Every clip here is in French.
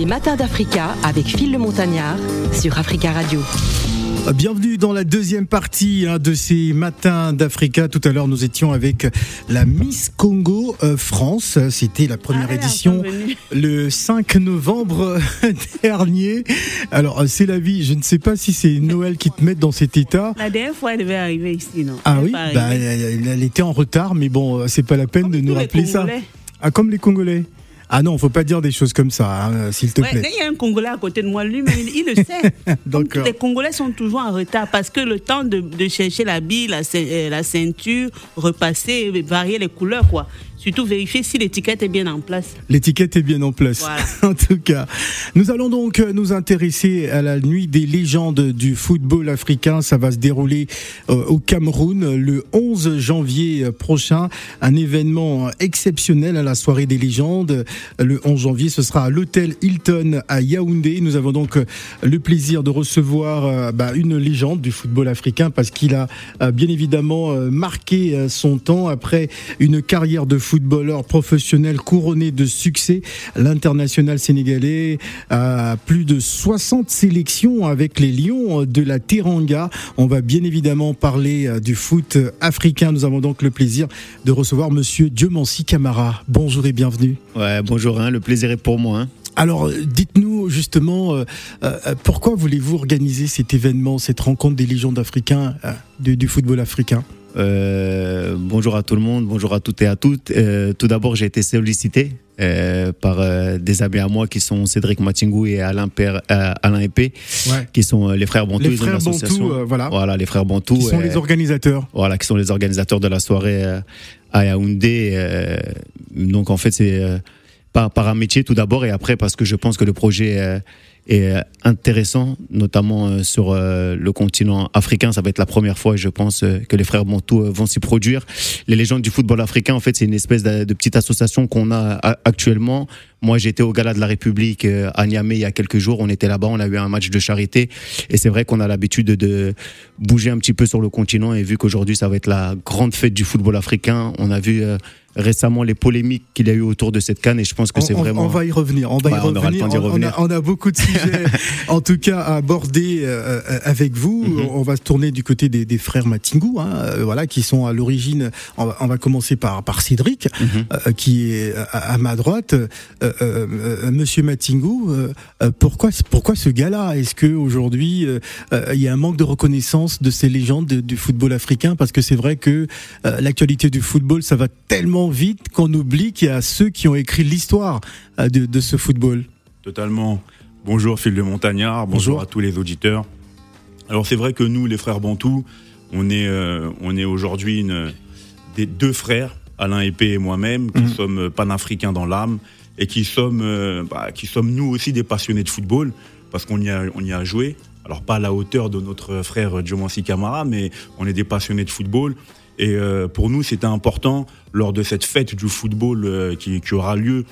les matins d'Africa avec Phil le Montagnard sur Africa Radio. Bienvenue dans la deuxième partie hein, de ces matins d'Africa. Tout à l'heure, nous étions avec la Miss Congo euh, France. C'était la première Ah, édition le 5 novembre dernier. Alors, euh, c'est la vie. Je ne sais pas si c'est Noël qui te met dans cet état. La dernière fois, elle devait arriver ici, non? Ah Elle oui, bah, elle, était en retard, mais bon, euh, c'est pas la peine Comme de nous rappeler ça. Ah, comme les Congolais. Ah non, faut pas dire des choses comme ça, hein, s'il te Ouais, plaît. il y a un Congolais à côté de moi, lui, mais il, il le sait. D'accord. les Congolais sont toujours en retard parce que le temps de, de chercher la bille, la, euh, la ceinture, repasser, varier les couleurs, quoi. Surtout vérifier si l'étiquette est bien en place. L'étiquette est bien en place. Voilà. en tout cas, nous allons donc euh, nous intéresser à la nuit des légendes du football africain. Ça va se dérouler euh, au Cameroun le 11 janvier euh, prochain. Un événement exceptionnel à la soirée des légendes. Le 11 janvier, ce sera à l'hôtel Hilton à Yaoundé. Nous avons donc le plaisir de recevoir bah, une légende du football africain parce qu'il a bien évidemment marqué son temps après une carrière de footballeur professionnel couronné de succès. L'international sénégalais a plus de 60 sélections avec les Lions de la Teranga. On va bien évidemment parler euh, du foot africain. Nous avons donc le plaisir de recevoir monsieur Diomansi Camara. Bonjour et bienvenue. Ouais, bonjour, hein, le plaisir est pour moi. hein. Alors, euh, dites-nous justement, euh, euh, pourquoi voulez-vous organiser cet événement, cette rencontre des légendes africains euh, du, du football africain? Euh, bonjour à tout le monde, bonjour à toutes et à toutes. Euh, tout d'abord, j'ai été sollicité euh, par des amis à moi qui sont Cédric Matingou et Alain, Alain Épée, Ouais. qui sont les frères Bantou. Les frères. Bantou, voilà, Voilà, les frères Bantou. qui sont les organisateurs. voilà, qui sont les organisateurs de la soirée à Yaoundé. donc en fait, c'est par, par un métier tout d'abord et après parce que je pense que le projet est euh, intéressant, notamment euh, sur euh, le continent africain. Ça va être la première fois, je pense, que les frères euh, vont s'y produire. Les légendes du football africain, en fait, c'est une espèce de, de petite association qu'on a actuellement. Moi, j'étais au Gala de la République à Niamey il y a quelques jours. On était là-bas, on a eu un match de charité. Et c'est vrai qu'on a l'habitude de, bouger un petit peu sur le continent. Et vu qu'aujourd'hui, ça va être la grande fête du football africain, on a vu récemment les polémiques qu'il y a eu autour de cette canne. Et je pense que c'est vraiment. on va y revenir. On va Ouais, y on aura le revenir. temps d'y On- a- revenir. On, a, beaucoup de sujets, en tout cas, à aborder euh, euh, avec vous. Mhm. On va se tourner du côté des, des frères Matingou, hein, euh, voilà, qui sont à l'origine. On va, on va commencer par, par Cédric, Mhm. euh, qui est à, à ma droite. Monsieur Matingou, pourquoi, pourquoi ce gars-là? Est-ce que aujourd'hui il y a un manque de reconnaissance de ces légendes de- du football africain? Parce que c'est vrai que l'actualité du football, ça va tellement vite qu'on oublie qu'il y a ceux qui ont écrit l'histoire euh, de, de ce football. Totalement. Bonjour Phil de Montagnard, bonjour, Bonjour. à tous les auditeurs. Alors c'est vrai que nous, les frères Bantou, on est, euh, on est aujourd'hui des deux frères, Alain Épée et moi-même, qui Mhm. sommes panafricains dans l'âme et qui sommes, euh, bah, qui sommes nous aussi des passionnés de football parce qu'on y a, on y a joué. Alors pas à la hauteur de notre frère Diomansi Camara, mais on est des passionnés de football. Et euh, pour nous, c'était important lors de cette fête du football euh, qui, qui aura lieu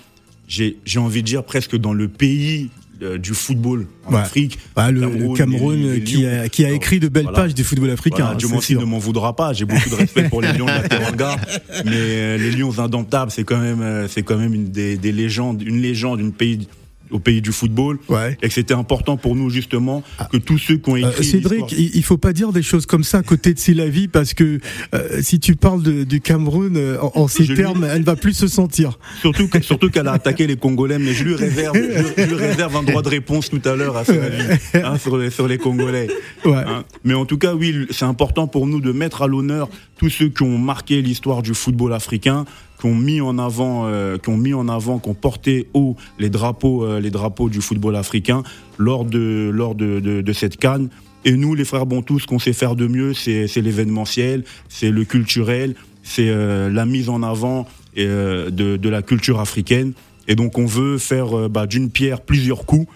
j'ai envie de dire presque dans le pays euh, du football en Ouais. Afrique. Bah, le Cameroun, le Cameroun les- les qui, a, Lions. qui a écrit de belles Voilà. pages du football africain. Voilà, hein, Dieu ne m'en voudra pas. J'ai beaucoup de respect pour les Lions de la Teranga, mais les Lions indomptables, c'est quand même, c'est quand même une des, des légendes, une légende d'une pays, au pays du football. Ouais. Et que c'était important pour nous justement que tous ceux qui ont Euh, écrit Cédric, il, faut pas dire des choses comme ça à côté de Silavi parce que euh, si tu parles de- du Cameroun euh, en, en ces Je lui- termes, elle va plus se sentir. Surtout, que- surtout qu'elle a attaqué les Congolais, mais je lui réserve, je, je lui réserve un droit de réponse tout à l'heure à son avis, hein, sur, les, sur les Congolais. Ouais. Hein. Mais en tout cas, oui, c'est important pour nous de mettre à l'honneur tous ceux qui ont marqué l'histoire du football africain, qui ont mis en avant, euh, qui ont mis en avant, qui ont porté haut les drapeaux, euh, les drapeaux du football africain lors de lors de, de, de cette canne. Et nous, les frères Bantou, ce qu'on sait faire de mieux, c'est l'événementiel, c'est le culturel, c'est euh, la mise en avant euh, de, de la culture africaine. Et donc, on veut faire euh, bah, d'une pierre plusieurs coups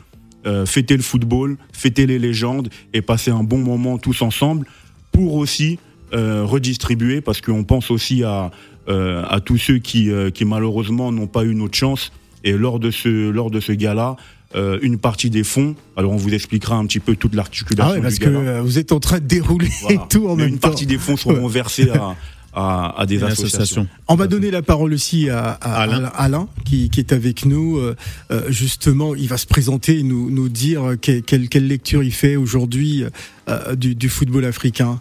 euh, fêter le football, fêter les légendes et passer un bon moment tous ensemble pour aussi redistribuer parce qu'on pense aussi à, à tous ceux qui, euh, qui malheureusement n'ont pas eu notre chance et lors de ce, lors de ce gala, euh, une partie des fonds, alors on vous expliquera un petit peu toute l'articulation Ah ouais, parce du que gala. euh, vous êtes en train de dérouler Voilà. tout en Mais même une temps. partie des fonds seront versés à, à, à des Une associations. association. On va donner la parole aussi à, à Alain. Alain, qui, qui est avec nous. Euh, euh, justement, il va se présenter et nous, nous dire que- quelle, quelle lecture il fait aujourd'hui euh, du, du football africain.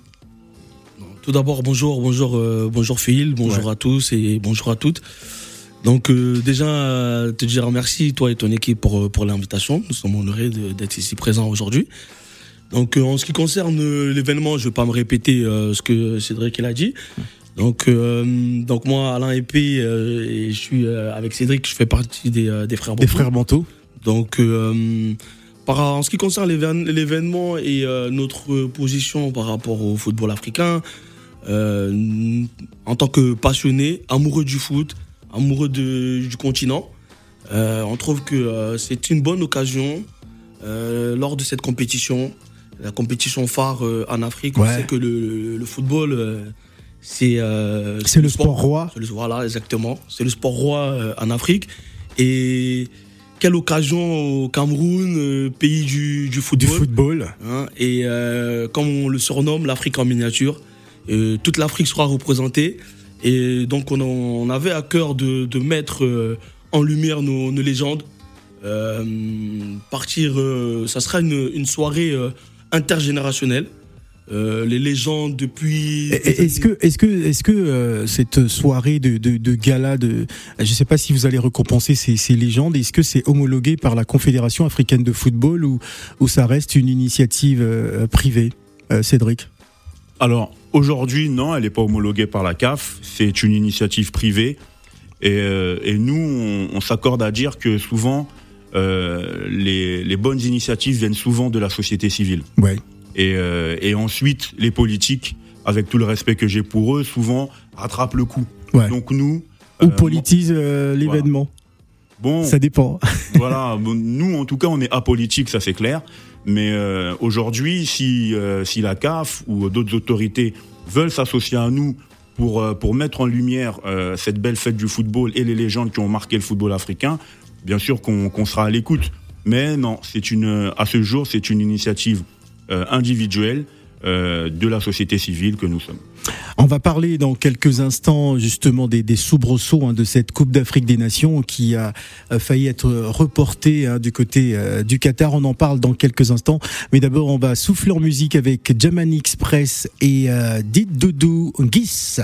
Tout d'abord, bonjour, bonjour, euh, bonjour Phil, bonjour à tous et bonjour à toutes. Donc euh, déjà, euh, te dire merci, toi et ton équipe, pour, euh, pour l'invitation. Nous sommes honorés d'être ici présents aujourd'hui. Donc euh, en ce qui concerne l'événement, je vais pas me répéter euh, ce que Cédric il a dit. Donc, euh, donc moi, Alain Épée, euh, et je suis euh, avec Cédric, je fais partie des, euh, des frères Des Bantou. frères Banto. Donc, euh, par, en ce qui concerne l'événement et euh, notre position par rapport au football africain, euh, en tant que passionné, amoureux du foot, amoureux de- du continent, euh, on trouve que euh, c'est une bonne occasion lors de cette compétition, la compétition phare en Afrique. On Ouais. sait que le, le football, c'est C'est le sport roi. le- Voilà, exactement. C'est le sport roi en Afrique. Et quelle occasion au Cameroun, pays du, du Du football. football. hein, et comme on le surnomme, l'Afrique en miniature. Toute l'Afrique sera représentée. Et donc on, avait à cœur de, mettre euh, en lumière nos, légendes. Euh, partir, euh, ça sera une, soirée intergénérationnelle. Les légendes depuis. Est-ce que, cette soirée de, gala, de, je ne sais pas si vous allez récompenser ces, légendes, est-ce que c'est homologué par la Confédération africaine de football ou, ça reste une initiative privée, Cédric? Alors aujourd'hui, non, elle n'est pas homologuée par la CAF. C'est une initiative privée. Et, euh, et nous, on, on s'accorde à dire que souvent, euh, les, les bonnes initiatives viennent souvent de la société civile. Ouais. Et, euh, et ensuite, les politiques, avec tout le respect que j'ai pour eux, souvent rattrapent le coup. Ouais. Donc nous, Ou politise euh, l'événement. bon, Ça dépend. voilà, bon, nous en tout cas on est apolitique, ça c'est clair. Mais euh, aujourd'hui, si, euh, si la CAF ou d'autres autorités veulent s'associer à nous pour, euh, pour mettre en lumière cette belle fête du football et les légendes qui ont marqué le football africain, bien sûr qu'on qu'on sera à l'écoute. Mais non, c'est une, à ce jour, c'est une initiative individuelle euh, de la société civile que nous sommes. On va parler dans quelques instants justement des, des soubresauts hein, de cette Coupe d'Afrique des Nations qui a euh, failli être reportée hein, du côté euh, du Qatar. On en parle dans quelques instants. Mais d'abord, on va souffler en musique avec Jamani Express et euh, Dit Doudou Guis.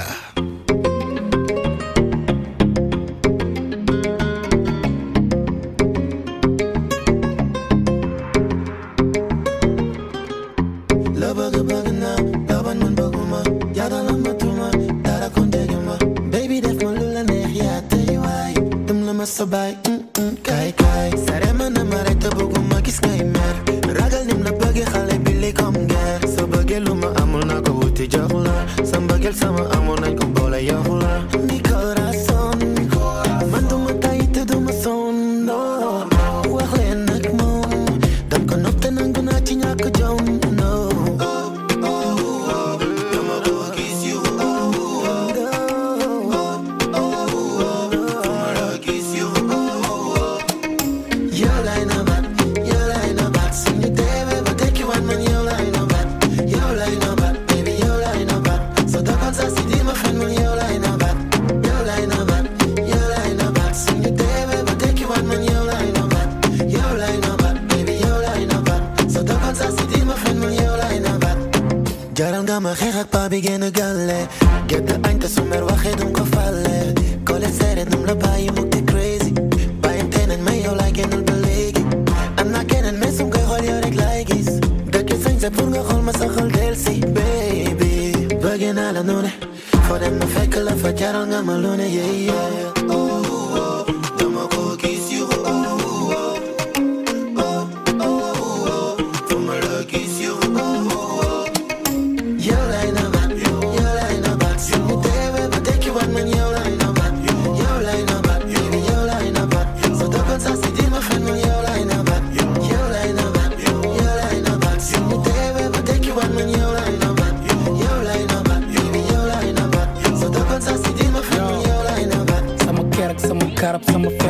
Dem la yeah oh,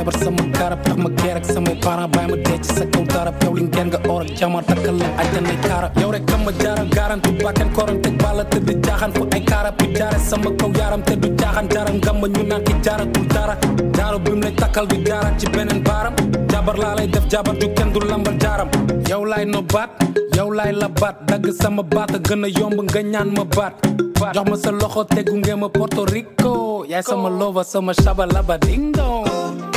barbar sama qarab dhaqma geerag samee baarabaama deejisa gowdarab yowlingenga orag jamarta kale adanay karab yowre kama jaran garantu bakan korante balata de jahan fu ay karab bijare sama kow yaramte du jahan jaram gamba ñunan ki jara kultara daaro bim lay takal bi jaara ci baram. Jabar lalai def jabar du kenn du lambal jaram. Yow lay no sama bat gëna yom bengganyan mebat ma bat jox ma sa Puerto Rico. Ya sama lova sama shaba laba ding dong.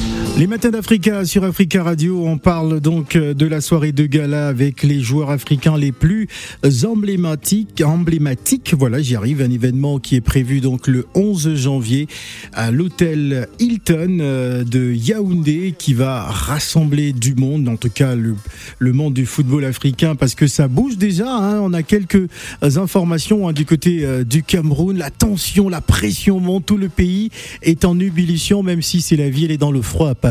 Les matins d'Africa sur Africa Radio, on parle donc euh, de la soirée de gala avec les joueurs africains les plus emblématiques. Emblématiques, voilà, j'y arrive. Un événement qui est prévu donc le 11 janvier à l'hôtel Hilton euh, de Yaoundé, qui va rassembler du monde, en tout cas le, le monde du football africain, parce que ça bouge déjà. hein. On a quelques informations hein, du côté euh, du Cameroun. La tension, la pression monte. Tout le pays est en ébullition, même si c'est la ville est dans le froid à.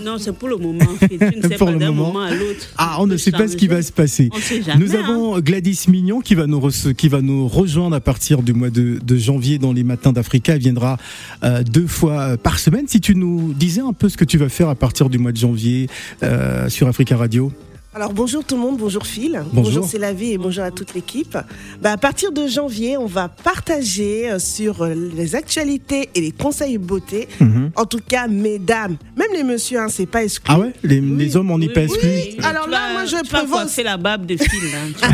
Non, c'est pour le moment. Tu ne sais Pour pas le d'un moment. moment à l'autre. Ah, on ne sait pas ce qui va se passer. On sait jamais. Nous avons Gladys Mignon qui va nous qui va nous rejoindre à partir du mois de, de janvier dans les matins d'Africa. Elle viendra euh, deux fois par semaine. Si tu nous disais un peu ce que tu vas faire à partir du mois de janvier euh, sur Africa Radio. Alors bonjour tout le monde, bonjour Phil, Bonjour. c'est la vie et bonjour à toute l'équipe. Bah, à partir de janvier, on va partager euh, sur euh, les actualités et les conseils beauté. Mhm. En tout cas, mesdames, même les messieurs, hein, c'est pas exclu. Ah ouais, les, les hommes on n'y Oui, pas oui. Alors Tu là, vas- moi, je prévois- coiffer la barbe de fil. hein.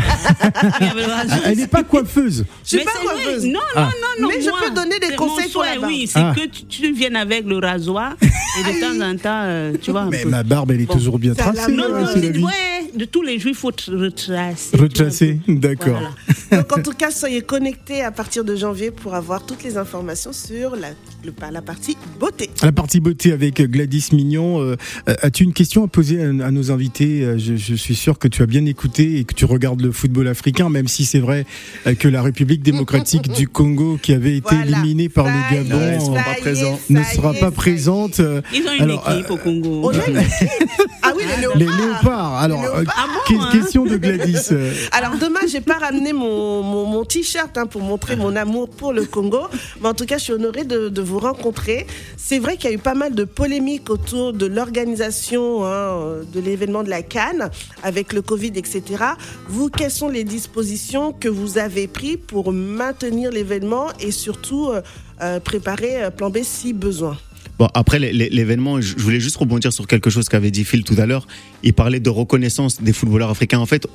Elle n'est pas coiffeuse. Je suis Mais pas c'est coiffeuse. Non, non, Ah. non, non. Mais je peux donner des c'est conseils mon pour la barbe. Oui, c'est Ah. que tu, tu viennes avec le rasoir et de temps en temps, euh, tu vois. un Mais peu. ma barbe, elle est Bon. toujours bien C'est tracée. De tous les jours, il faut retracer. Retracer, d'accord. Voilà. Donc en tout cas, soyez connectés à partir de janvier pour avoir toutes les informations sur la, le- la partie beauté. La partie beauté avec Gladys Mignon. euh, euh, As-tu une question à poser à, à nos invités? Euh, je, je suis sûr que tu as bien écouté et que tu regardes le football africain, même si c'est vrai que la République démocratique du Congo, qui avait été Voilà. éliminée par Ça le est, Gabon, euh, pas est, présents. ça ne sera est, pas présente. Ils ont une Alors, équipe au Congo. On a une équipe. Ah oui, les léopards. Les léopards. Alors, Les euh. Ah bon, hein question de Gladys. euh, Alors dommage, j'ai pas ramené mon, mon, mon t-shirt hein, pour montrer mon amour pour le Congo. Mais en tout cas, je suis honorée de, de vous rencontrer. C'est vrai qu'il y a eu pas mal de polémiques autour de l'organisation hein, de l'événement de la Cannes avec le Covid, etc. Vous, quelles sont les dispositions que vous avez prises pour maintenir l'événement et surtout euh, euh, préparer euh, plan B si besoin? Bon, après l'é- l'é- l'événement, je voulais juste rebondir sur quelque chose qu'avait dit Phil tout à l'heure. Il parlait de reconnaissance des footballeurs africains. En fait,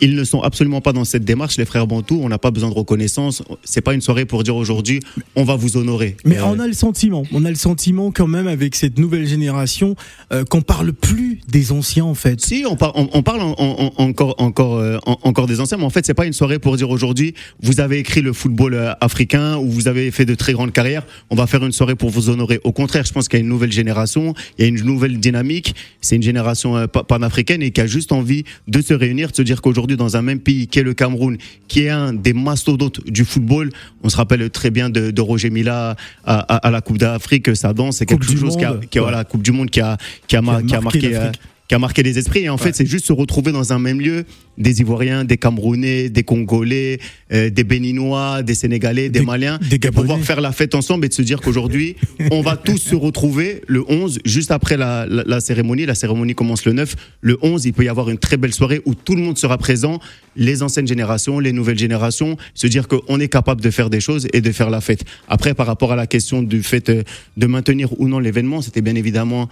ils ne sont absolument pas dans cette démarche, les frères Bantou. On n'a pas besoin de reconnaissance. C'est pas une soirée pour dire aujourd'hui, on va vous honorer. Mais Euh, on a le sentiment, on a le sentiment quand même avec cette nouvelle génération euh, qu'on parle plus des anciens en fait. Si, on, par- on, on parle en- en- en- encore, encore, euh, en- encore des anciens, mais en fait, c'est pas une soirée pour dire aujourd'hui, vous avez écrit le football euh, africain ou vous avez fait de très grandes carrières. On va faire une soirée pour vous honorer. Au contraire, je pense qu'il y a une nouvelle génération, il y a une nouvelle dynamique. C'est une génération euh, pa- panafricaine et qui a juste envie de se réunir, de se dire qu'aujourd'hui, dans un même pays, qui est le Cameroun, qui est un des mastodontes du football, on se rappelle très bien de, de Roger Mila à, à- à la Coupe d'Afrique, ça danse, c'est quelque chose qui a, qui a- voilà, Coupe du Monde qui a, qui a, mar- Qui a qui a marqué marqué. Qui a marqué les esprits. Et en fait, c'est juste se retrouver dans un même lieu des Ivoiriens, des Camerounais, des Congolais, euh, des Béninois, des Sénégalais, des, Des- Maliens, des et pouvoir faire la fête ensemble et de se dire qu'aujourd'hui, on va tous se retrouver le 11, juste après la, la, la cérémonie. La cérémonie commence le 9. Le 11, il peut y avoir une très belle soirée où tout le monde sera présent, les anciennes générations, les nouvelles générations, se dire qu'on est capable de faire des choses et de faire la fête. Après, par rapport à la question du fait euh, de maintenir ou non l'événement, c'était bien évidemment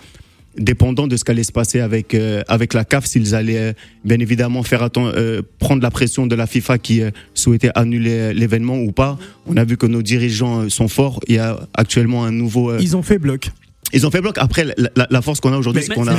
dépendant de ce qu'allait se passer avec euh, avec la CAF s'ils allaient euh, bien évidemment faire euh, prendre la pression de la FIFA qui euh, souhaitait annuler euh, l'événement ou pas on a vu que nos dirigeants euh, sont forts il y a actuellement un nouveau euh, Ils ont fait bloc. ils ont fait bloc après la, la- la force qu'on a aujourd'hui Mais- c'est qu'on a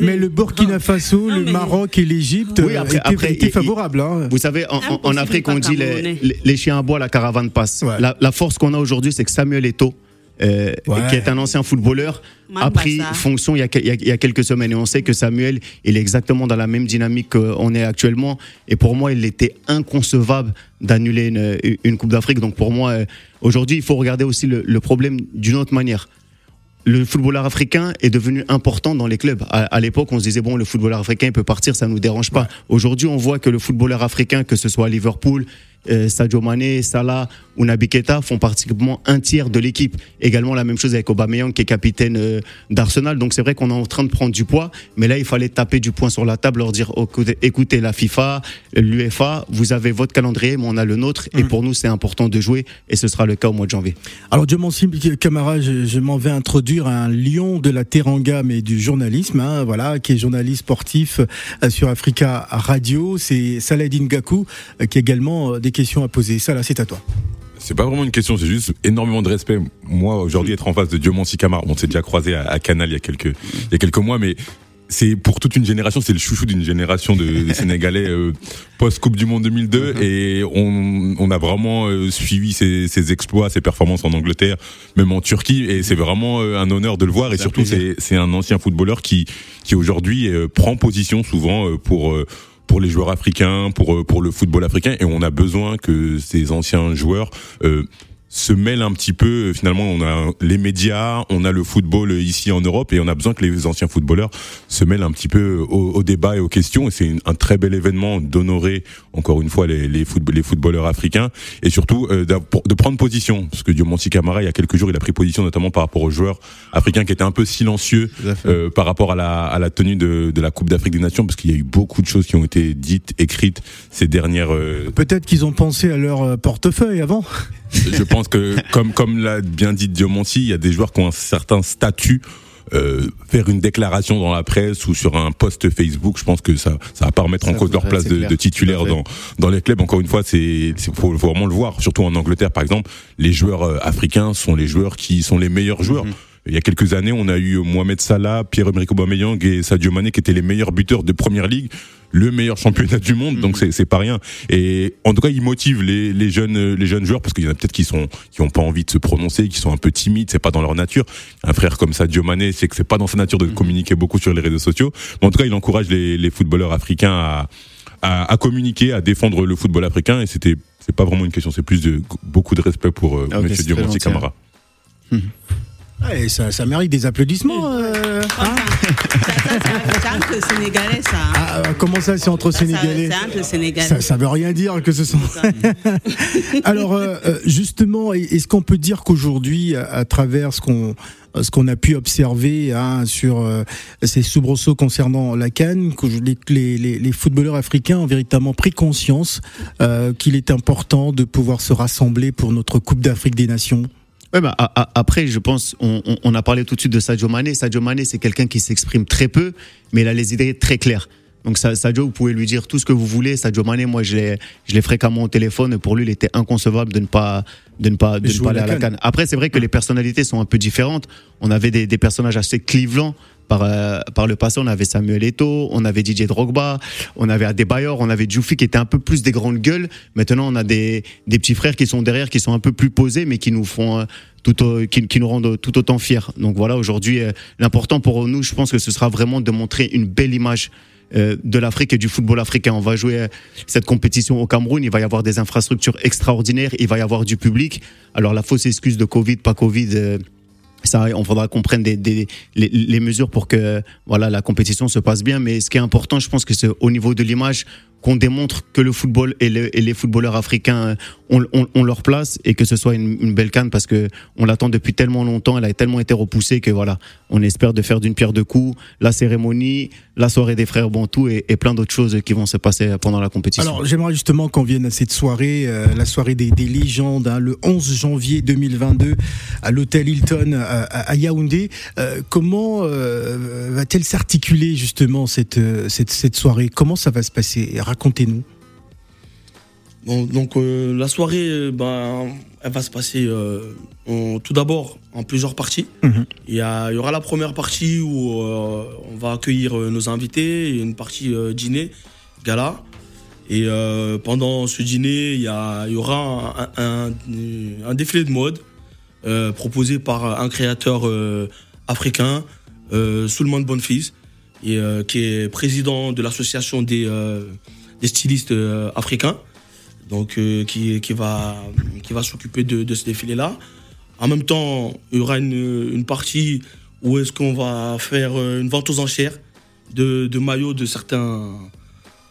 mais- le Burkina Faso, Non, le Maroc et l'Égypte Oui, après- étaient, après, étaient il- favorables. hein. Vous savez, en, en- en Impossible, Afrique, on dit les, Camerounais. les, les chiens à bois, la caravane passe. Ouais. La, la force qu'on a aujourd'hui, c'est que Samuel Eto'o, euh, Ouais. qui est un ancien footballeur, a pris fonction il y, a, il y a- il y a quelques semaines. Et on sait que Samuel, il est exactement dans la même dynamique qu'on est actuellement. Et pour moi, il était inconcevable d'annuler une, une Coupe d'Afrique. Donc pour moi, euh, aujourd'hui, il faut regarder aussi le, le problème d'une autre manière. Le footballeur africain est devenu important dans les clubs. À, à l'époque, on se disait, bon, le footballeur africain il peut partir, ça nous dérange pas. Aujourd'hui, on voit que le footballeur africain, que ce soit à Liverpool, Sadio Mané, Salah ou Naby Keita font pratiquement un tiers de l'équipe. Également la même chose avec Aubameyang qui est capitaine euh, d'Arsenal. Donc c'est vrai qu'on est en train de prendre du poids, mais là il fallait taper du poing sur la table, leur dire écoutez, la FIFA, l'UEFA, vous avez votre calendrier, mais on a le nôtre, et pour nous c'est important de jouer, et ce sera le cas au mois de janvier. Alors, Dieu Mansim, Camara, je, je m'en vais introduire un lion de la Teranga, mais du journalisme, hein, voilà, qui est journaliste sportif euh, sur Africa Radio. C'est Saladin Gakou, euh, qui a également euh, des questions à poser. Ça, là, c'est à toi. C'est pas vraiment une question, c'est juste énormément de respect. Moi, aujourd'hui, être en face de Diomansi Kamara, on s'est déjà croisé à, à Canal il y a quelques, il y a quelques mois, mais c'est pour toute une génération, c'est le chouchou d'une génération de, de Sénégalais euh, post-Coupe du Monde 2002 et on, on a vraiment euh, suivi ses, ses exploits, ses performances en Angleterre, même en Turquie et c'est vraiment euh, un honneur de le voir et surtout c'est un ancien footballeur qui qui aujourd'hui prend position souvent pour pour les joueurs africains, pour euh, pour le football africain, et on a besoin que ces anciens joueurs euh, se mêlent un petit peu. Finalement, on a les médias, on a le football ici en Europe, et on a besoin que les anciens footballeurs se mêlent un petit peu au, au débat et aux questions. Et c'est un très bel événement d'honorer encore une fois les les, football- les footballeurs africains, et surtout euh, de prendre position, parce que Diomansi Camara, il y a quelques jours, il a pris position notamment par rapport aux joueurs africains qui étaient un peu silencieux euh, par rapport à la, à la tenue de, de la Coupe d'Afrique des Nations, parce qu'il y a eu beaucoup de choses qui ont été dites, écrites ces dernières. euh, Peut-être qu'ils ont pensé à leur euh, portefeuille avant. Je pense que, comme, comme l'a bien dit Diomansi, il y a des joueurs qui ont un certain statut. Euh, faire une déclaration dans la presse ou sur un post Facebook, je pense que ça, ça va pas remettre en cause leur place de, de titulaire dans, dans les clubs. Encore une fois, c'est, c'est faut, faut vraiment le voir. Surtout en Angleterre, par exemple, les joueurs euh, africains sont les joueurs qui sont les meilleurs joueurs. Mhm. Il y a quelques années, on a eu Mohamed Salah, Pierre-Emerick Aubameyang et Sadio Mané qui étaient les meilleurs buteurs de Première Ligue, le meilleur championnat du monde. Donc c'est c'est pas rien. Et en tout cas, ils motivent les, les jeunes les jeunes joueurs parce qu'il y en a peut-être qui sont qui ont pas envie de se prononcer, qui sont un peu timides, c'est pas dans leur nature. Un frère comme Sadio Mané, c'est que c'est pas dans sa nature de communiquer beaucoup sur les réseaux sociaux. Mais en tout cas, il encourage les, les footballeurs africains à, à à communiquer, à défendre le football africain. Et c'était c'est pas vraiment une question, c'est plus de beaucoup de respect pour euh, Ah, Monsieur gentil, Camara. Ouais, ça, ça mérite des applaudissements. euh, hein C'est entre Sénégalais, ça. hein. Ah, euh, comment ça, c'est entre Ça, ça- Sénégalais entre Sénégalais. ça, ça veut rien dire que ce sont. Alors euh, euh, justement, est-ce qu'on peut dire qu'aujourd'hui, à, travers ce qu'on ce qu'on a pu observer hein, sur euh, ces soubresauts concernant la Cannes, que les, les- les footballeurs africains ont véritablement pris conscience euh, qu'il est important de pouvoir se rassembler pour notre Coupe d'Afrique des Nations? Bah, après, je pense, on, on- on a parlé tout de suite de Sadio Mané. Sadio Mané, c'est quelqu'un qui s'exprime très peu, mais il a les idées très claires. Donc Sa- Sadio, vous pouvez lui dire tout ce que vous voulez. Sadio Mané, moi, je l'ai, je l'ai fréquemment au téléphone. Pour lui, il était inconcevable de ne pas, de ne pas, de ne pas aller à la la CAN. canne. Après, c'est vrai que les personnalités sont un peu différentes. On avait des, des personnages assez clivants. Par, euh, par le passé, on avait Samuel Eto'o, on avait Didier Drogba, on avait Adebayor, on avait Djoufi qui était un peu plus des grandes gueules. Maintenant, on a des, des petits frères qui sont derrière, qui sont un peu plus posés, mais qui nous font euh, tout, au- qui, qui nous rendent tout autant fiers. Donc voilà, aujourd'hui, euh, l'important pour nous, je pense que ce sera vraiment de montrer une belle image euh, de l'Afrique et du football africain. On va jouer euh, cette compétition au Cameroun, il va y avoir des infrastructures extraordinaires, il va y avoir du public. Alors la fausse excuse de Covid, pas Covid. euh, ça, on faudra qu'on prenne des, des- les, les mesures pour que voilà la compétition se passe bien. Mais ce qui est important, je pense que c'est au niveau de l'image qu'on démontre que le football et, le- et les footballeurs africains euh, ont, leur place et que ce soit une, belle canne parce que on l'attend depuis tellement longtemps, elle a tellement été repoussée que voilà, on espère de faire d'une pierre deux coups la cérémonie, la soirée des frères Bantou et, plein d'autres choses qui vont se passer pendant la compétition. Alors j'aimerais justement qu'on vienne à cette soirée, euh, la soirée des, des légendes, hein, le 11 janvier 2022 à l'hôtel Hilton à, à- Yaoundé. Euh, comment euh, va-t-elle s'articuler justement cette, euh, cette, cette soirée? Comment ça va se passer? Racontez-nous. Bon, donc euh, la soirée, euh, ben, elle va se passer euh, en- tout d'abord en plusieurs parties. Mhm. Il, y a- il y aura la première partie où euh, on va accueillir nos invités, et une partie dîner, gala. Et pendant ce dîner, il y, aura un, un- un défilé de mode proposé par un créateur africain, Soulman Bonfils, et, qui est président de l'association des, des stylistes euh, africains, donc euh, qui, qui va, qui va s'occuper de, ce défilé-là. En même temps, il y aura une, une partie où est-ce qu'on va faire euh, une vente aux enchères de, de maillots de certains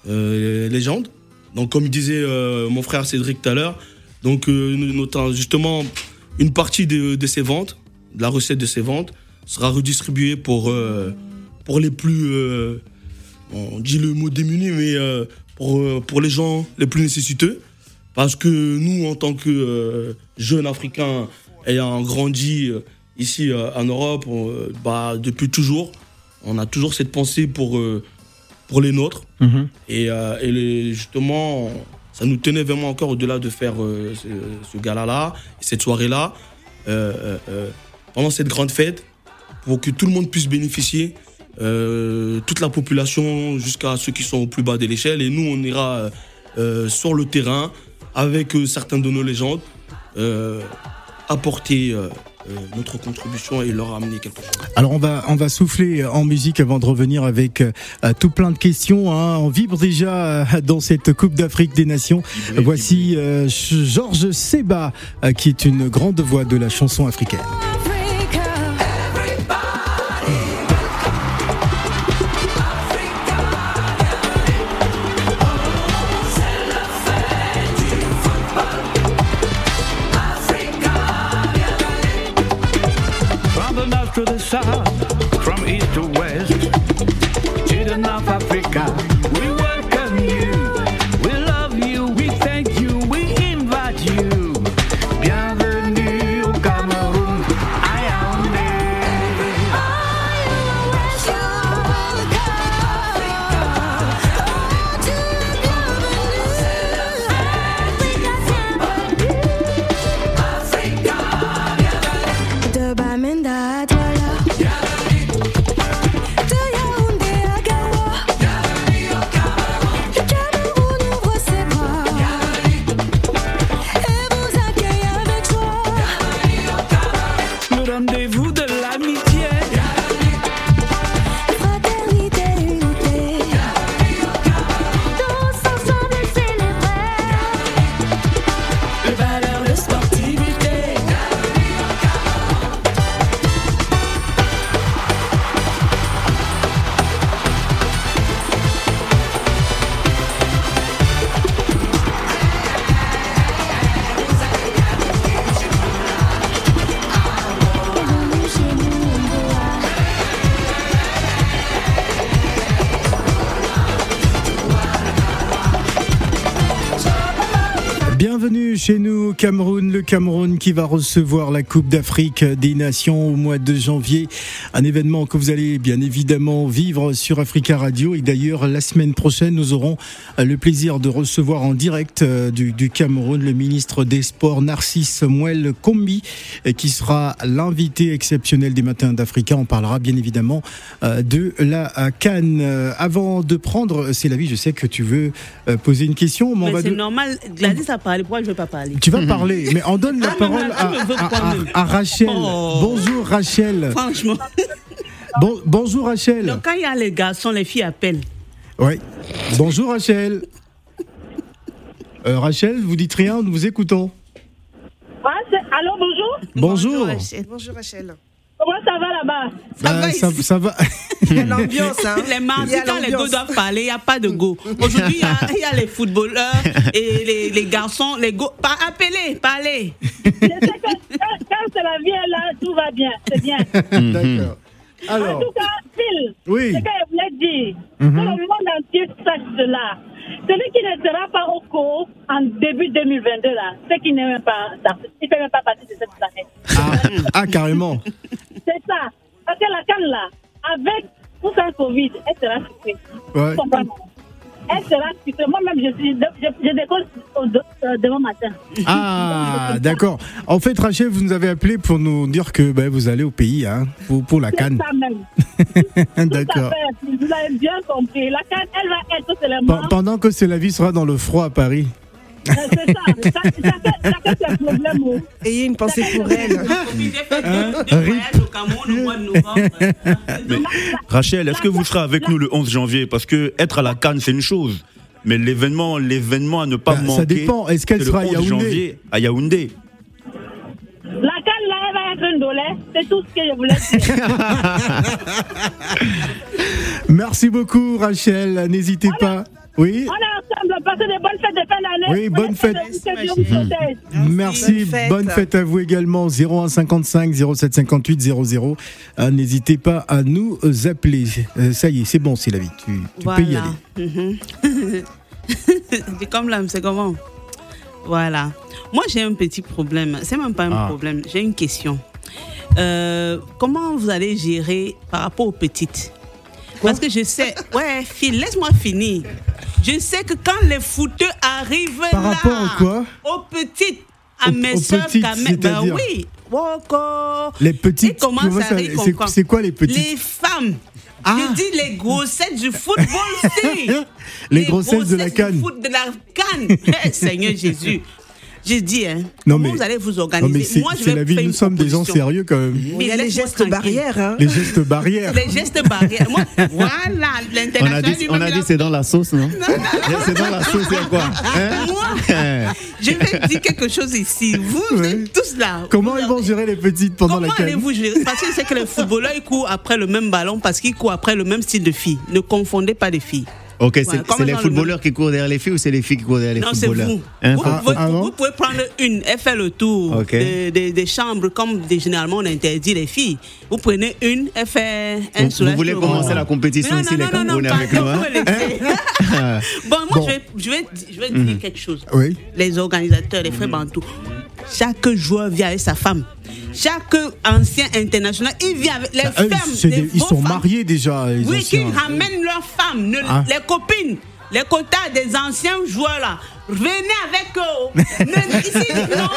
légendes. Donc, comme disait mon frère Cédric tout à l'heure, donc notons justement une partie de, de ces ventes, de la recette de ces ventes, sera redistribuée pour, pour les plus, on dit le mot démunis, mais pour, euh, pour les gens les plus nécessiteux. Parce que nous, en tant que euh, jeunes Africains ayant grandi euh, ici euh, en Europe, on, bah, depuis toujours, on a toujours cette pensée pour, pour les nôtres. Mhm. Et, et les- justement, ça nous tenait vraiment encore au-delà de faire ce, ce gala-là, cette soirée-là, pendant cette grande fête, pour que tout le monde puisse bénéficier, euh, toute la population jusqu'à ceux qui sont au plus bas de l'échelle. Et nous, on ira euh, euh, sur le terrain avec certains de nos légendes, apporter notre contribution et leur amener quelque chose. Alors on va on va souffler en musique avant de revenir avec euh, tout plein de questions. hein. On vibre déjà euh, dans cette Coupe d'Afrique des Nations. Voici euh, Georges Seba qui est une grande voix de la chanson africaine. Cameroun, le Cameroun qui va recevoir la Coupe d'Afrique des Nations au mois de janvier, un événement que vous allez bien évidemment vivre sur Africa Radio et d'ailleurs la semaine prochaine nous aurons le plaisir de recevoir en direct euh, du, du Cameroun le ministre des Sports Narcisse Mouel Kombi qui sera l'invité exceptionnel des matins d'Africa. On parlera bien évidemment euh, de la euh, Cannes. Avant de prendre, c'est la vie, je sais que tu veux poser une question, mais c'est de- normal. Gladys a parlé. Pourquoi je ne veux pas parler? Tu vas parler, mais on donne la Ah, parole non, à, Rachel. Oh. Bonjour Rachel. Franchement. Bon- bonjour Rachel. Donc, quand il y a les garçons, les filles appellent. Oui. Bonjour Rachel. Euh, Rachel, vous dites rien, nous vous écoutons. Allô, bonjour Bonjour. Rachel. Bonjour Rachel. Comment ça va là-bas? Bah, ça, ça va. Il y a l'ambiance, hein. Les mardis, quand les go doivent parler, il n'y a pas de go. Aujourd'hui, il y a- il y, a les footballeurs et les, les garçons, les go. Pas appelez, parlez. Je sais que quand, quand c'est la vie est là, tout va bien, c'est bien. D'accord. En tout cas, Phil, Oui. ce que je voulais dire, Mhm. que le monde entier sache cela. Celui qui ne sera pas au cours en début 2022, là, c'est qui n'est même pas, il fait même pas partie de cette planète. ah, ah, carrément. Que la canne là, avec ou sans Covid, elle sera sucrée. Ouais. Elle sera sucrée. Moi-même, je, suis, je, je décolle euh, demain matin. Ah, d'accord. En fait, Rachel, vous nous avez appelé pour nous dire que ben, vous allez au pays hein, pour, pour la canne. D'accord. Vous l'avez bien compris. La canne, elle va être seulement. Pe- Pendant que c'est la vie sera dans le froid à Paris. C'est ça. Ça- oh. Ayez une pensée pour elle. Mais, Rachel, est-ce que vous serez avec nous le 11 janvier? Parce que être à la Cannes, c'est une chose. Mais l'événement, l'événement à ne pas Bah, ça manquer. dépend. Est-ce qu'elle sera à 11 Yaoundé? janvier à Yaoundé. La canne là, elle va être une dolée. C'est tout ce que je voulais dire. Merci beaucoup, Rachel. N'hésitez pas. Oui. On est ensemble. Passez des bonnes fêtes de fin d'année. Oui, bonne fête. Merci, bonne fête. à vous également. 01 55 07 58 00. Euh, N'hésitez pas à nous appeler. Euh, ça y est, c'est bon, c'est la vie. Tu, tu peux y aller. C'est comme l'âme, c'est comment Voilà. Moi, j'ai un petit problème. C'est même pas un Ah. problème. J'ai une question. Euh, comment vous allez gérer par rapport aux petites? Parce que je sais. Ouais, Phil, laisse-moi finir. Je sais que quand les footeux arrivent Par là, rapport aux quoi aux petites, à mes aux soeurs, petites, quand même. Ben c'est-à-dire oui. Les petites, c'est- quoi les petites Les femmes. Je dis les grossettes du football aussi. Les grossesses de la grossettes canne. du foot de la canne. Eh, Seigneur Jésus. J'ai dit, hein, Non, comment mais- vous allez vous Non, organiser? mais c'est Moi, je c'est vais la vie. Nous sommes des gens sérieux quand même. Il y a les gestes barrières. Hein. Les gestes barrières. Les gestes barrières. Moi, voilà, On a l'international. on a dit c'est dans la sauce, non? C'est dans la sauce, c'est quoi? Hein? Moi, je vais dire quelque chose ici. Vous, êtes tous là. Comment ils vont gérer les petites pendant Comment la canne allez-vous gérer? Parce que sais que les footballeurs ils courent après le même ballon parce qu'ils courent après le même style de filles. Ne confondez pas les filles. Ok, c'est c'est les le footballeurs qui courent derrière les filles ou c'est les filles qui courent derrière les non, c'est footballeurs vous. Hein vous, Ah, pouvez, ah non vous pouvez prendre une et faire le tour des, des- des chambres comme des- généralement on interdit les filles. Vous prenez une et faire un Vous, vous voulez commencer la compétition Non, ici, non, les non, non, Camerounais non, avec nous hein laissez. bon, moi, Bon. je vais, je vais, je vais dire quelque chose. Oui. Les organisateurs, les frères Bantou, chaque joueur vient avec sa femme. Chaque ancien international, il vient avec les femmes. c'est des- des- ils sont femmes. mariés déjà. Les Oui, qui anciens. ramènent leurs femmes, Ah. les copines, les quotas des anciens joueurs là. Venez avec eux. Ne- ici, non,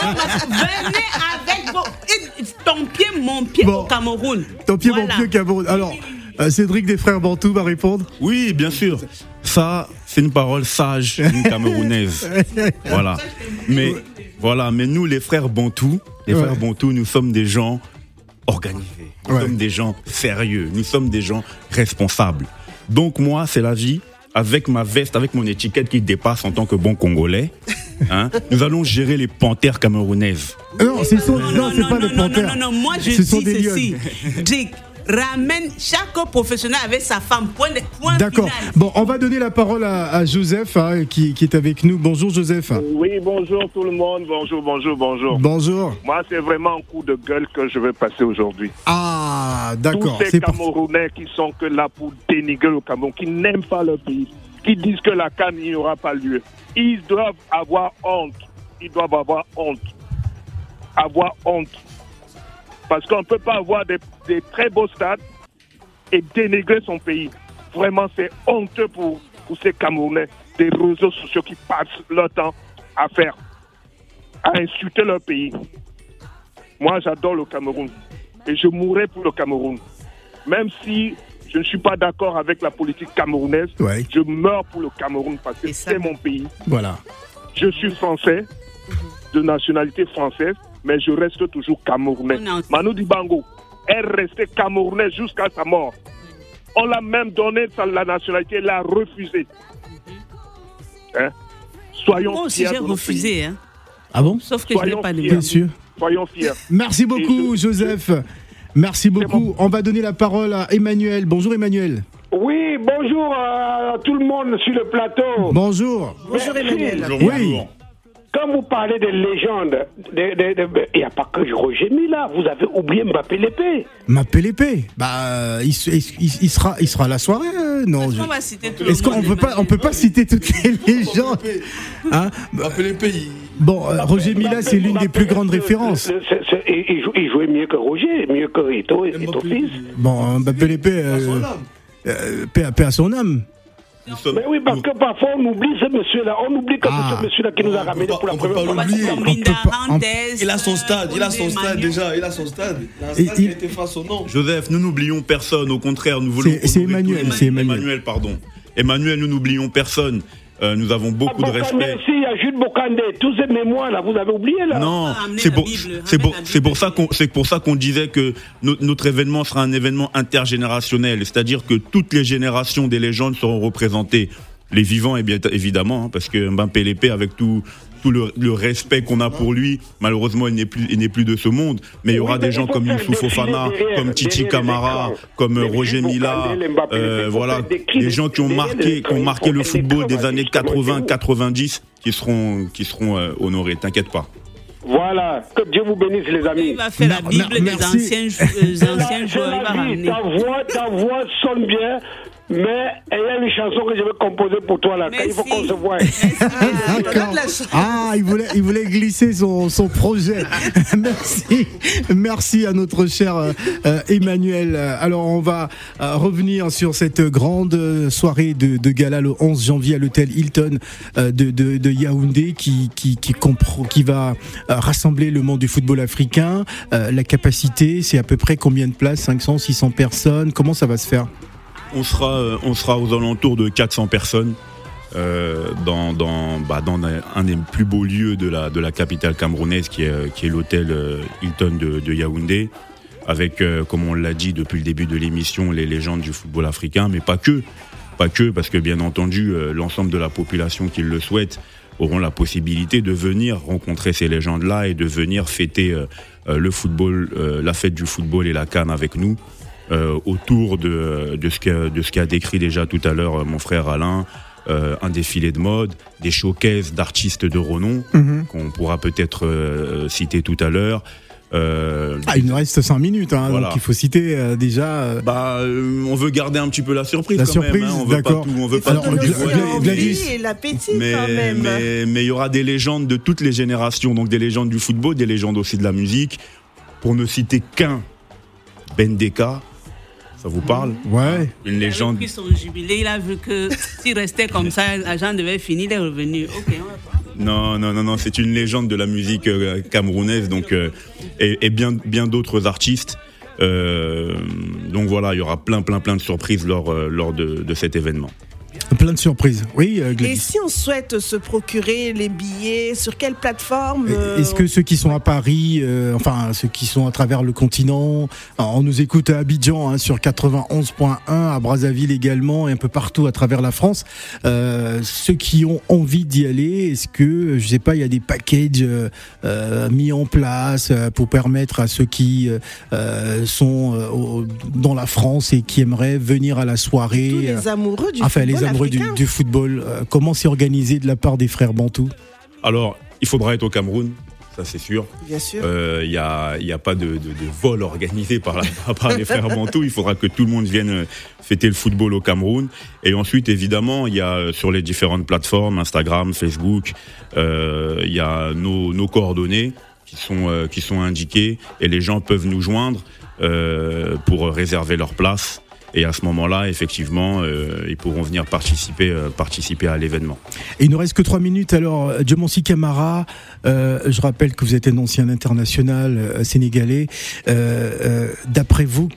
venez avec vos. et- Ton pied, mon pied Bon. au Cameroun. Ton pied, Voilà. mon pied, Cameroun. Alors, euh, Cédric des frères Bantou va répondre. Oui, bien sûr. Ça, c'est une parole sage d'une Camerounaise. voilà. Mais voilà, mais nous, les frères Bantou, les Ouais. frères Bantou, nous sommes des gens organisés. Nous Ouais. sommes des gens sérieux. Nous sommes des gens responsables. Donc moi, c'est la vie. Avec ma veste, avec mon étiquette qui dépasse en tant que bon Congolais, hein, nous allons gérer les panthères camerounaises. Euh, Non, ce sont, non, non, non, pas non, des non, panthères. non, non, moi je Ce sont dis des ceci. Ramène chaque professionnel avec sa femme. Point, de- point D'accord. Bon, on va donner la parole à, à Joseph hein, qui, qui est avec nous. Bonjour Joseph. Oui, bonjour tout le monde. Bonjour, bonjour, bonjour. Bonjour. Moi, c'est vraiment un coup de gueule que je vais passer aujourd'hui. Ah, d'accord. Tous ces. Camerounais qui sont que là pour dénigrer le Cameroun, qui n'aiment pas leur pays, qui disent que la canne n'y aura pas lieu. Ils doivent avoir honte. Ils doivent avoir honte. Avoir honte. Parce qu'on ne peut pas avoir des, des très beaux stades et dénigrer son pays. Vraiment, c'est honteux pour, pour ces Camerounais des réseaux sociaux qui passent leur temps à faire, à insulter leur pays. Moi, j'adore le Cameroun et je mourrai pour le Cameroun. Même si je ne suis pas d'accord avec la politique camerounaise, Ouais. je meurs pour le Cameroun parce que c'est mon pays. Voilà. Je suis français, de nationalité française, mais je reste toujours camerounais. Manu Dibango est resté camerounais jusqu'à sa mort. On l'a même donné sa- la nationalité, il l'a refusé. Hein? Soyons Moi aussi fiers j'ai refusé. Hein. Ah bon? Sauf que je n'ai Soyons pas de fiers. Bien sûr. Soyons fiers. Merci beaucoup Joseph. Merci beaucoup. On va donner la parole à Emmanuel. Bonjour Emmanuel. Oui, bonjour à tout le monde sur le plateau. Bonjour. Bonjour Emmanuel. Oui. Quand vous parlez de légende, de- de- de- il n'y a pas que Roger Mila, vous avez oublié Mbappé l'épée. Mbappé l'épée. Bah, il, se- il- sera, il sera à la soirée. euh, non. je- Est-ce qu'on peut pas, on peut pas citer toutes les légendes hein? Mbappé l'épée. Bon, euh, Roger Mila, c'est l'une des plus grandes références. Il, il jou- il jouait mieux que Roger, mieux que Ito et Ito fils. Bon, Mbappé l'épée. euh, euh, paix à son âme. Mais oui, parce que parfois on oublie ce monsieur-là. On oublie que Ah. c'est ce monsieur-là qui nous a ramené pour la première fois. Il a son stade, il a son stade déjà, il a son stade. Il a stade nom. Joseph, nous n'oublions personne. Au contraire, nous voulons. C'est- Emmanuel, c'est Emmanuel. pardon. Emmanuel, nous n'oublions personne. Euh, nous avons beaucoup de respect. si, il y a Jules Bocandé, tous ces mémoires là, vous avez oublié là. Non, c'est pour, c'est pour, c'est pour ça qu'on, c'est pour ça qu'on disait que no- notre événement sera un événement intergénérationnel, c'est-à-dire que toutes les générations des légendes seront représentées, les vivants et bien évidemment, hein, parce que Mbappé Lépé avec tout tout le, le respect qu'on a pour lui, malheureusement il n'est plus il n'est plus de ce monde, mais il y aura Oui, des gens comme Youssouf Fofana, comme Titi Camara, comme Les Roger Mila, euh, voilà, des gens qui ont marqué qui ont marqué le football des années justement, 80 90 qui seront qui seront euh, honorés, t'inquiète pas. Voilà, que Dieu vous bénisse les amis. Il va faire la Bible des anciens, euh, anciens joueurs. Ta voix, ta voix sonne bien, mais il y a une chanson que je vais composer pour toi là. Il faut qu'on se voie. D'accord. Ah, il voulait, il voulait glisser son, son projet. merci, merci à notre cher euh, euh, Emmanuel. Alors, on va euh, revenir sur cette grande soirée de, de gala le 11 janvier à l'hôtel Hilton euh, de, de, de Yaoundé qui, qui, qui, compre- qui va euh, rassembler le monde du football africain. Euh, la capacité, c'est à peu près combien de places? 500, 600 personnes? Comment ça va se faire? On sera, euh, on sera aux alentours de 400 personnes euh, dans, bah, un des plus beaux lieux de la, capitale camerounaise qui est, est l'hôtel euh, Hilton de, Yaoundé, avec, euh, comme on l'a dit depuis le début de l'émission, les légendes du football africain, mais pas que. Pas que, parce que bien entendu, euh, l'ensemble de la population qui le souhaite auront la possibilité de venir rencontrer ces légendes-là et de venir fêter euh, euh, le football, euh, la fête du football et la canne avec nous euh, autour de, de ce qu'a de ce qu'a décrit déjà tout à l'heure euh, mon frère Alain. euh, un défilé de mode, des showcases d'artistes de renom Mhm. qu'on pourra peut-être euh, citer tout à l'heure. Euh, ah, Il nous reste 5 minutes, hein, Voilà. donc il faut citer euh, déjà. euh, bah, euh, on veut garder un petit peu la surprise La quand surprise, même. hein, on veut pas d'accord. tout, on veut pas Alors, tout mais quand même. mais mais il y aura des légendes de toutes les générations, donc des légendes du football, des légendes aussi de la musique. Pour ne citer qu'un, Bendeka, ça vous parle Ouais. Une légende. Depuis son jubilé, il a vu que s'il restait comme ça, l'agent devait finir, il est revenu. Ok, on va pas. Non, non, non, non, c'est une légende de la musique euh, camerounaise, donc euh, et, et bien, bien d'autres artistes. Euh, donc voilà, il y aura plein, plein, plein de surprises lors, lors de, de cet événement. Plein de surprises. Oui, euh, Et si on souhaite se procurer les billets, sur quelle plateforme euh, Est-ce que ceux qui sont à Paris, euh, enfin ceux qui sont à travers le continent, on nous écoute à Abidjan hein, sur 91.1, à Brazzaville également et un peu partout à travers la France. Euh, ceux qui ont envie d'y aller, est-ce que, je sais pas, il y a des packages euh, mis en place pour permettre à ceux qui sont dans la France et qui aimeraient venir à la soirée, tous les amoureux du enfin football les amoureux du, football, euh, comment c'est organisé de la part des frères Bantou? Alors, il faudra être au Cameroun, ça c'est sûr. Bien sûr. Euh, Il n'y a, il y a pas de, de- de vol organisé par, la- par les frères Bantou. Il faudra que tout le monde vienne euh, fêter le football au Cameroun. Et ensuite, évidemment, il y a sur les différentes plateformes, Instagram, Facebook, euh, il y a nos, nos coordonnées qui sont, euh, qui sont indiquées et les gens peuvent nous joindre euh, pour réserver leur place. Et à ce moment-là, effectivement, euh, ils pourront venir participer, euh, participer à l'événement. Il nous reste que trois minutes. Alors, Diomonsi Camara, euh, je rappelle que vous êtes un ancien international sénégalais. D'après vous,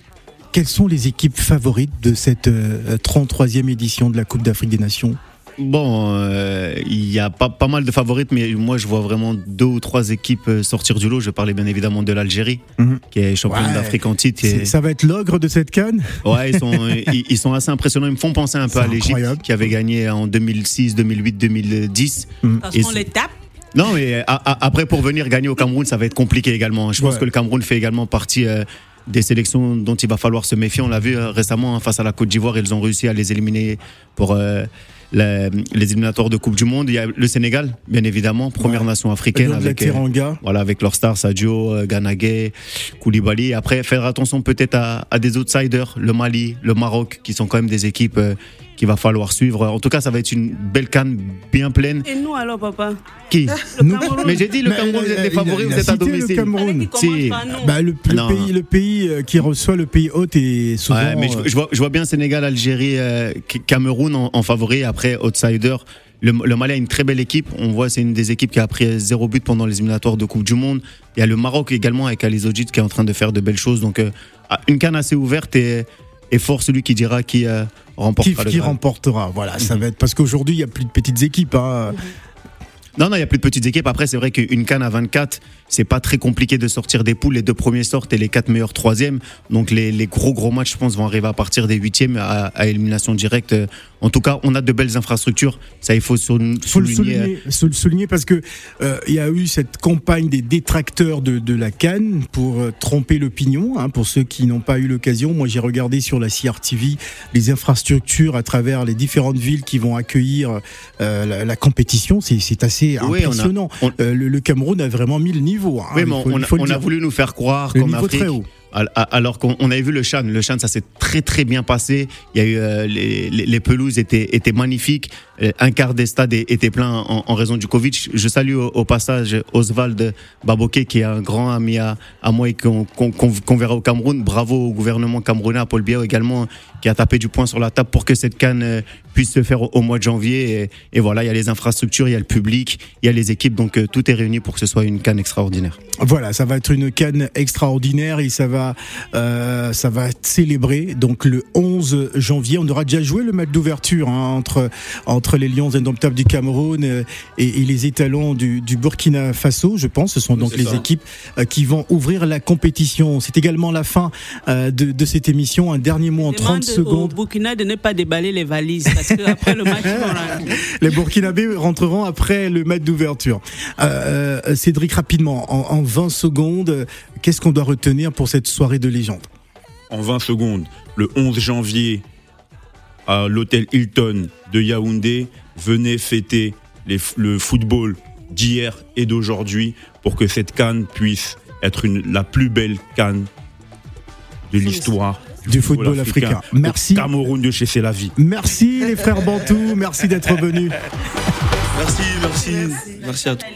quelles sont les équipes favorites de cette euh, 33e édition de la Coupe d'Afrique des Nations? Bon, euh, il y a pas, pas mal de favorites, mais moi je vois vraiment deux ou trois équipes euh, sortir du lot. Je parlais bien évidemment de l'Algérie, Mhm. qui est championne Ouais. d'Afrique en titre. Et... Ça va être l'ogre de cette canne Ouais, ils sont, ils, ils sont assez impressionnants. Ils me font penser un peu à l'Égypte, qui avait gagné en 2006, 2008, 2010. Parce qu'on les tape. Non, mais a- a- après, pour venir gagner au Cameroun, ça va être compliqué également. Je pense Ouais. que le Cameroun fait également partie euh, des sélections dont il va falloir se méfier. On l'a vu euh, récemment hein, face à la Côte d'Ivoire, ils ont réussi à les éliminer pour euh, la- les éliminatoires de Coupe du Monde. Il y a le Sénégal, bien évidemment, première Ouais. nation africaine avec, euh, voilà, avec leur star Sadio, euh, Ganagé, Koulibaly. Après, faire attention peut-être à, à des outsiders, le Mali, le Maroc, qui sont quand même des équipes euh, qu'il va falloir suivre. En tout cas, ça va être une belle canne bien pleine. Et nous alors, papa Qui Le Cameroun. Mais j'ai dit, le Cameroun, vous a- êtes les il a- favoris, vous êtes à cité le domicile. Cameroun. Si. nous. Bah, le, le pays, le pays euh, qui reçoit le pays hôte est souvent. Ouais, mais je, euh, je vois, je vois bien Sénégal, Algérie, euh, Cameroun en, en favori. Après, outsider. Le, le Mali a une très belle équipe. On voit, c'est une des équipes qui a pris zéro but pendant les éliminatoires de Coupe du Monde. Il y a le Maroc également avec Ali Zodjit qui est en train de faire de belles choses. Donc, euh, ah, une canne assez ouverte et et fort celui qui dira qui euh, remportera Qui, le qui Graal. remportera Voilà, ça va être parce qu'aujourd'hui il y a plus de petites équipes. hein. Non, non, il y a plus de petites équipes. Après, c'est vrai qu'une canne à 24, c'est pas très compliqué de sortir des poules. Les deux premiers sortent et les quatre meilleurs troisième. Donc les, les gros gros matchs, je pense, vont arriver à partir des huitièmes à, à élimination directe. Euh, En tout cas, on a de belles infrastructures. Ça, il faut faut le souligner. le souligner parce que euh, il y a eu cette campagne des détracteurs de, de la Cannes pour euh, tromper l'opinion. hein, pour ceux qui n'ont pas eu l'occasion, moi j'ai regardé sur la CRTV les infrastructures à travers les différentes villes qui vont accueillir euh, la, la compétition. C'est c'est Oui, on a- impressionnant. Euh, le, le Cameroun a vraiment mis le niveau. hein, Oui, il mais on, faut- il on- faut le on a voulu nous faire croire Le qu'en niveau Afrique, alors qu'on on avait vu le Chan, le Chan ça s'est très très bien passé. Il y a eu euh, les, les- les pelouses étaient étaient magnifiques. Euh, Un quart des stades étaient pleins en, en raison du Covid. Je salue au, au passage Oswald Baboké qui est un grand ami à, à moi et qu'on qu'on verra au Cameroun. Bravo au gouvernement camerounais, à Paul Biya également qui a tapé du poing sur la table pour que cette canne puisse se faire au, au mois de janvier. Et, et voilà, il y a les infrastructures, il y a le public, il y a les équipes, donc euh, tout est réuni pour que ce soit une canne extraordinaire. Voilà, ça va être une canne extraordinaire et ça va, euh, ça va être célébré. Donc le 11 janvier, on aura déjà joué le match d'ouverture hein, entre entre les Lions indomptables du Cameroun euh, et, et les étalons du, du Burkina Faso, je pense. Ce sont donc les ça. équipes euh, qui vont ouvrir la compétition. C'est également la fin euh, de, de cette émission. Un dernier mot en 30 Demande secondes. au Burkina de ne pas déballer les valises parce le match, Les Burkinabés rentreront après le match d'ouverture. Euh, euh, Cédric, rapidement, en, en 20 secondes, qu'est-ce qu'on doit retenir pour cette soirée de légende? En 20 secondes, le 11 janvier, à l'hôtel Hilton de Yaoundé, venez fêter les le football d'hier et d'aujourd'hui pour que cette canne puisse être une, la plus belle canne de l'histoire Du football africain. Merci. Au Cameroun de chez C'est la vie. Merci les frères Bantou, merci d'être venus. Merci, merci. Merci à toi.